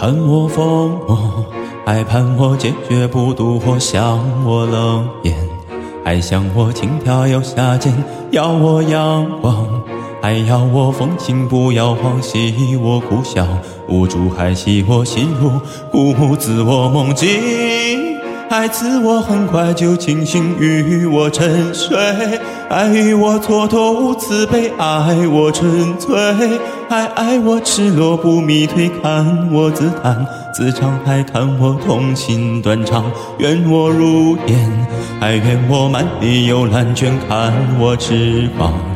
盼我疯魔，还盼我坚决不渡火，想我冷眼，还想我轻佻又下贱，要我阳光，还要我风情不摇晃；喜我苦笑，无助还戏我心如故自我梦境。爱赐我很快就清醒，与我沉睡；爱与我蹉跎无慈悲，爱我纯粹。还爱我赤裸不迷退，看我自弹自唱，还看我痛心断肠，愿我如烟，还愿我满地有蓝卷，看我痴狂。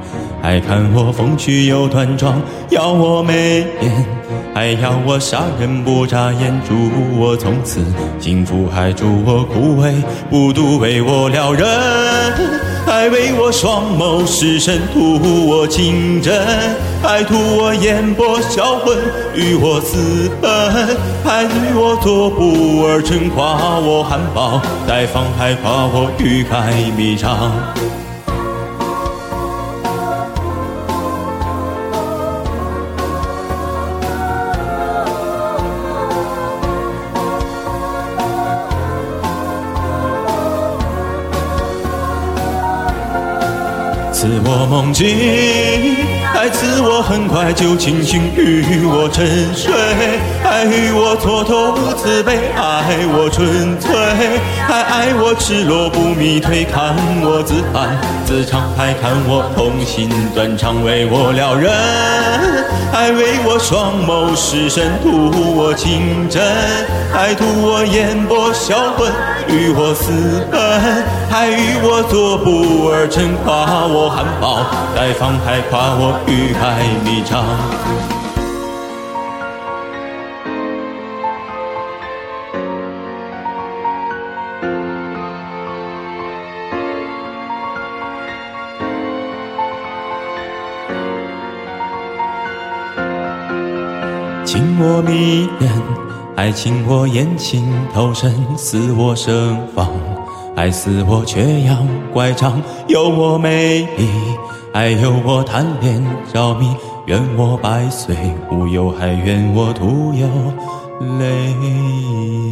还看我风趣又端庄，要我美艳，还要我杀人不眨眼，祝我从此幸福，还祝我枯萎不渡，为我撩人，还为我双眸失神，图我情真，还图我眼波销魂，与我私奔，还与我作不二臣，夸我含苞待放，还夸我欲盖弥彰。赐我梦境，还赐我很快就清醒，与我沉睡，还与我蹉跎无慈悲，爱我纯粹，还爱我赤裸不迷退，看我自弹自唱，还看我痛心断肠，为我撩人，还为我双眸失神，图我情真，还图我眼波销魂，与我私奔，还与我做不二臣，夸我。含苞待放，还夸我欲盖弥彰。情我迷人，还请我眼睛透身，似我盛放。爱似我缺氧乖张，有我美丽，还有我贪恋着迷，愿我百岁无忧，还愿我徒有泪。